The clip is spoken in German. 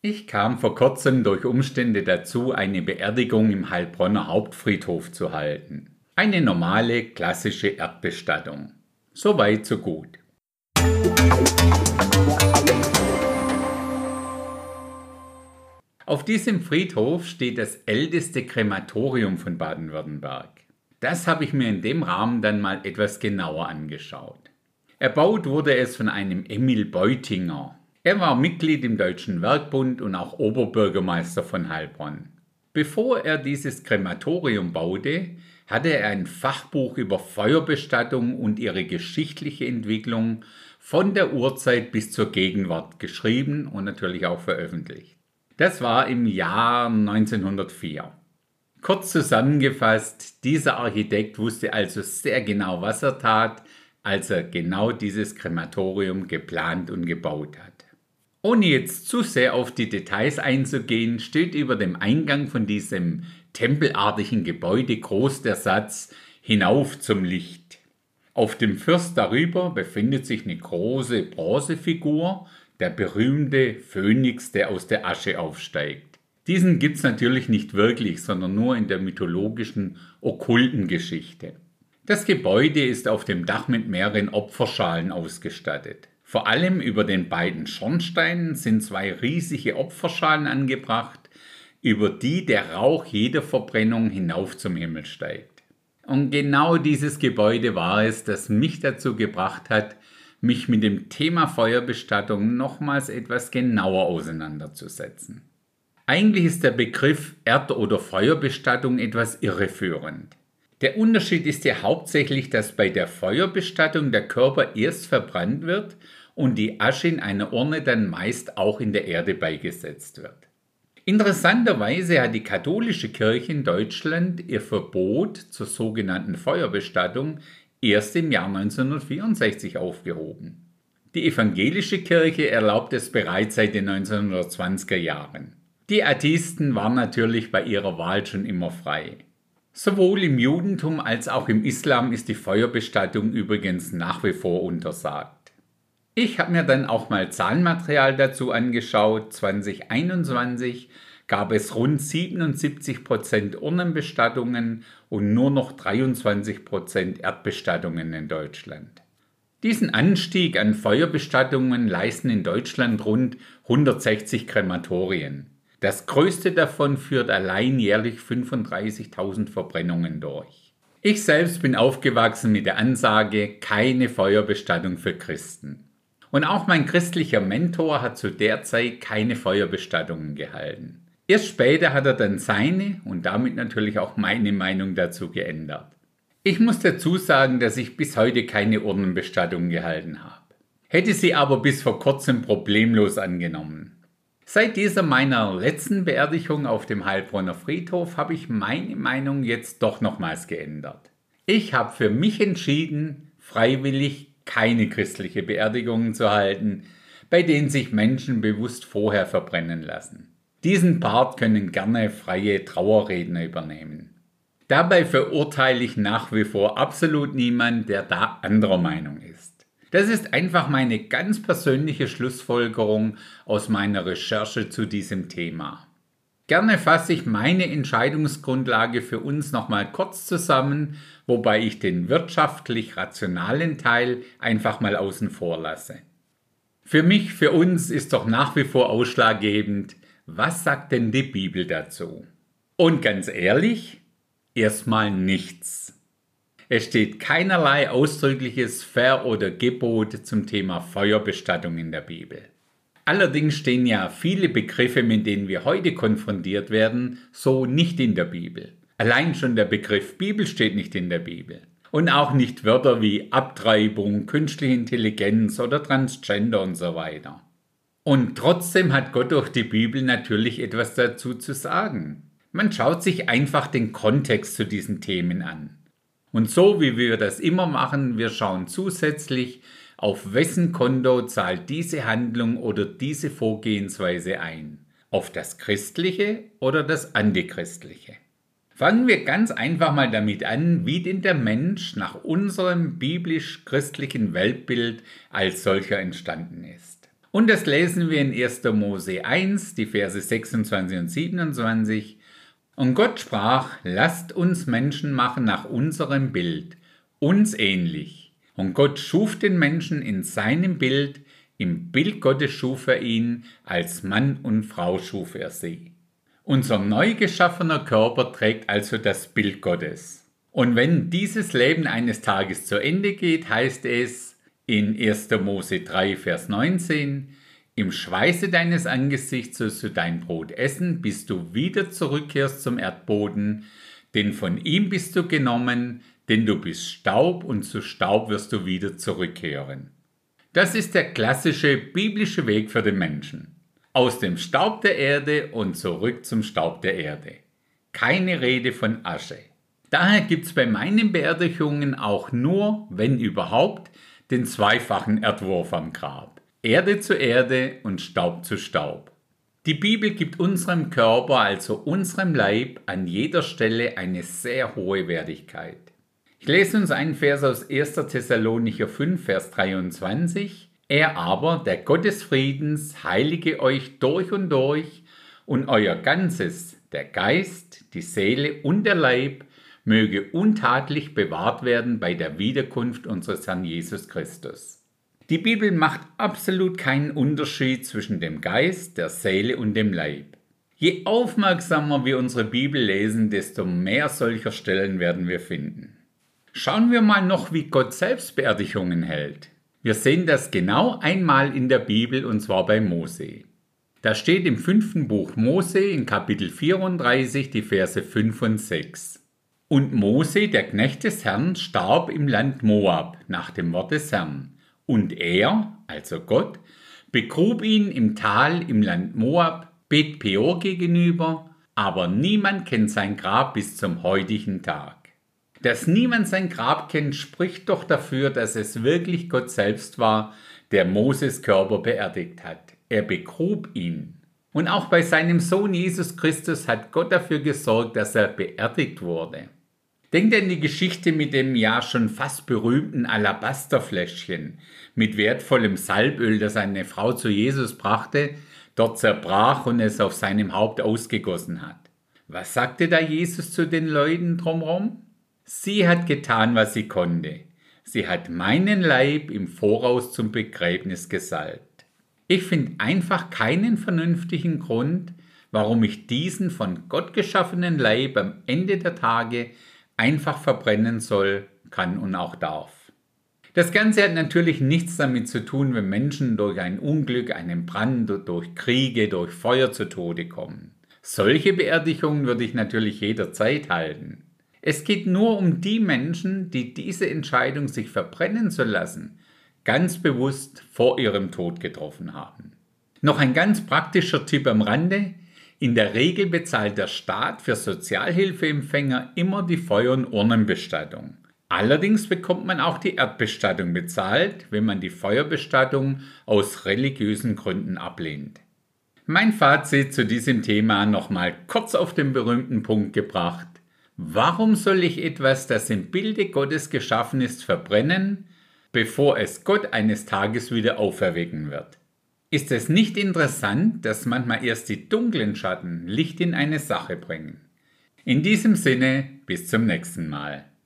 Ich kam vor kurzem durch Umstände dazu, eine Beerdigung im Heilbronner Hauptfriedhof zu halten. Eine normale, klassische Erdbestattung. So weit, so gut. Auf diesem Friedhof steht das älteste Krematorium von Baden-Württemberg. Das habe ich mir in dem Rahmen dann mal etwas genauer angeschaut. Erbaut wurde es von einem Emil Beutinger. Er war Mitglied im Deutschen Werkbund und auch Oberbürgermeister von Heilbronn. Bevor er dieses Krematorium baute, hatte er ein Fachbuch über Feuerbestattung und ihre geschichtliche Entwicklung von der Urzeit bis zur Gegenwart geschrieben und natürlich auch veröffentlicht. Das war im Jahr 1904. Kurz zusammengefasst, dieser Architekt wusste also sehr genau, was er tat, als er genau dieses Krematorium geplant und gebaut hat. Ohne jetzt zu sehr auf die Details einzugehen, steht über dem Eingang von diesem tempelartigen Gebäude groß der Satz Hinauf zum Licht. Auf dem Fürst darüber befindet sich eine große Bronzefigur, der berühmte Phönix, der aus der Asche aufsteigt. Diesen gibt's natürlich nicht wirklich, sondern nur in der mythologischen, okkulten Geschichte. Das Gebäude ist auf dem Dach mit mehreren Opferschalen ausgestattet. Vor allem über den beiden Schornsteinen sind zwei riesige Opferschalen angebracht, über die der Rauch jeder Verbrennung hinauf zum Himmel steigt. Und genau dieses Gebäude war es, das mich dazu gebracht hat, mich mit dem Thema Feuerbestattung nochmals etwas genauer auseinanderzusetzen. Eigentlich ist der Begriff Erd- oder Feuerbestattung etwas irreführend. Der Unterschied ist ja hauptsächlich, dass bei der Feuerbestattung der Körper erst verbrannt wird und die Asche in einer Urne dann meist auch in der Erde beigesetzt wird. Interessanterweise hat die katholische Kirche in Deutschland ihr Verbot zur sogenannten Feuerbestattung erst im Jahr 1964 aufgehoben. Die evangelische Kirche erlaubt es bereits seit den 1920er Jahren. Die Atheisten waren natürlich bei ihrer Wahl schon immer frei. Sowohl im Judentum als auch im Islam ist die Feuerbestattung übrigens nach wie vor untersagt. Ich habe mir dann auch mal Zahlenmaterial dazu angeschaut. 2021 gab es rund 77% Urnenbestattungen und nur noch 23% Erdbestattungen in Deutschland. Diesen Anstieg an Feuerbestattungen leisten in Deutschland rund 160 Krematorien. Das größte davon führt allein jährlich 35.000 Verbrennungen durch. Ich selbst bin aufgewachsen mit der Ansage keine Feuerbestattung für Christen. Und auch mein christlicher Mentor hat zu der Zeit keine Feuerbestattungen gehalten. Erst später hat er dann seine und damit natürlich auch meine Meinung dazu geändert. Ich muss dazu sagen, dass ich bis heute keine Urnenbestattung gehalten habe. Hätte sie aber bis vor kurzem problemlos angenommen. Seit dieser meiner letzten Beerdigung auf dem Heilbronner Friedhof habe ich meine Meinung jetzt doch nochmals geändert. Ich habe für mich entschieden, freiwillig keine christliche Beerdigungen zu halten, bei denen sich Menschen bewusst vorher verbrennen lassen. Diesen Part können gerne freie Trauerredner übernehmen. Dabei verurteile ich nach wie vor absolut niemand, der da anderer Meinung ist. Das ist einfach meine ganz persönliche Schlussfolgerung aus meiner Recherche zu diesem Thema. Gerne fasse ich meine Entscheidungsgrundlage für uns nochmal kurz zusammen, wobei ich den wirtschaftlich rationalen Teil einfach mal außen vor lasse. Für mich, für uns ist doch nach wie vor ausschlaggebend, was sagt denn die Bibel dazu? Und ganz ehrlich, erstmal nichts. Es steht keinerlei ausdrückliches Ver- oder Gebot zum Thema Feuerbestattung in der Bibel. Allerdings stehen ja viele Begriffe, mit denen wir heute konfrontiert werden, so nicht in der Bibel. Allein schon der Begriff Bibel steht nicht in der Bibel. Und auch nicht Wörter wie Abtreibung, künstliche Intelligenz oder Transgender und so weiter. Und trotzdem hat Gott durch die Bibel natürlich etwas dazu zu sagen. Man schaut sich einfach den Kontext zu diesen Themen an. Und so wie wir das immer machen, wir schauen zusätzlich, auf wessen Konto zahlt diese Handlung oder diese Vorgehensweise ein. Auf das christliche oder das antichristliche. Fangen wir ganz einfach mal damit an, wie denn der Mensch nach unserem biblisch-christlichen Weltbild als solcher entstanden ist. Und das lesen wir in 1. Mose 1, die Verse 26 und 27. Und Gott sprach, lasst uns Menschen machen nach unserem Bild, uns ähnlich. Und Gott schuf den Menschen in seinem Bild, im Bild Gottes schuf er ihn, als Mann und Frau schuf er sie. Unser neu geschaffener Körper trägt also das Bild Gottes. Und wenn dieses Leben eines Tages zu Ende geht, heißt es in 1. Mose 3, Vers 19, im Schweiße deines Angesichts sollst du dein Brot essen, bis du wieder zurückkehrst zum Erdboden, denn von ihm bist du genommen, denn du bist Staub und zu Staub wirst du wieder zurückkehren. Das ist der klassische biblische Weg für den Menschen. Aus dem Staub der Erde und zurück zum Staub der Erde. Keine Rede von Asche. Daher gibt's bei meinen Beerdigungen auch nur, wenn überhaupt, den zweifachen Erdwurf am Grab. Erde zu Erde und Staub zu Staub. Die Bibel gibt unserem Körper, also unserem Leib, an jeder Stelle eine sehr hohe Wertigkeit. Ich lese uns einen Vers aus 1. Thessalonicher 5, Vers 23. Er aber, der Gott des Friedens, heilige euch durch und durch und euer Ganzes, der Geist, die Seele und der Leib, möge untadlich bewahrt werden bei der Wiederkunft unseres Herrn Jesus Christus. Die Bibel macht absolut keinen Unterschied zwischen dem Geist, der Seele und dem Leib. Je aufmerksamer wir unsere Bibel lesen, desto mehr solcher Stellen werden wir finden. Schauen wir mal noch, wie Gott selbst Beerdigungen hält. Wir sehen das genau einmal in der Bibel und zwar bei Mose. Da steht im fünften Buch Mose in Kapitel 34 die Verse 5 und 6. Und Mose, der Knecht des Herrn, starb im Land Moab nach dem Wort des Herrn. Und er, also Gott, begrub ihn im Tal im Land Moab, Bet Peor gegenüber, aber niemand kennt sein Grab bis zum heutigen Tag. Dass niemand sein Grab kennt, spricht doch dafür, dass es wirklich Gott selbst war, der Moses Körper beerdigt hat. Er begrub ihn. Und auch bei seinem Sohn Jesus Christus hat Gott dafür gesorgt, dass er beerdigt wurde. Denkt an die Geschichte mit dem ja schon fast berühmten Alabasterfläschchen mit wertvollem Salböl, das eine Frau zu Jesus brachte, dort zerbrach und es auf seinem Haupt ausgegossen hat. Was sagte da Jesus zu den Leuten drumherum? Sie hat getan, was sie konnte. Sie hat meinen Leib im Voraus zum Begräbnis gesalbt. Ich finde einfach keinen vernünftigen Grund, warum ich diesen von Gott geschaffenen Leib am Ende der Tage einfach verbrennen soll, kann und auch darf. Das Ganze hat natürlich nichts damit zu tun, wenn Menschen durch ein Unglück, einen Brand, durch Kriege, durch Feuer zu Tode kommen. Solche Beerdigungen würde ich natürlich jederzeit halten. Es geht nur um die Menschen, die diese Entscheidung, sich verbrennen zu lassen, ganz bewusst vor ihrem Tod getroffen haben. Noch ein ganz praktischer Tipp am Rande. In der Regel bezahlt der Staat für Sozialhilfeempfänger immer die Feuer- und Urnenbestattung. Allerdings bekommt man auch die Erdbestattung bezahlt, wenn man die Feuerbestattung aus religiösen Gründen ablehnt. Mein Fazit zu diesem Thema nochmal kurz auf den berühmten Punkt gebracht. Warum soll ich etwas, das im Bilde Gottes geschaffen ist, verbrennen, bevor es Gott eines Tages wieder auferwecken wird? Ist es nicht interessant, dass manchmal erst die dunklen Schatten Licht in eine Sache bringen? In diesem Sinne, bis zum nächsten Mal.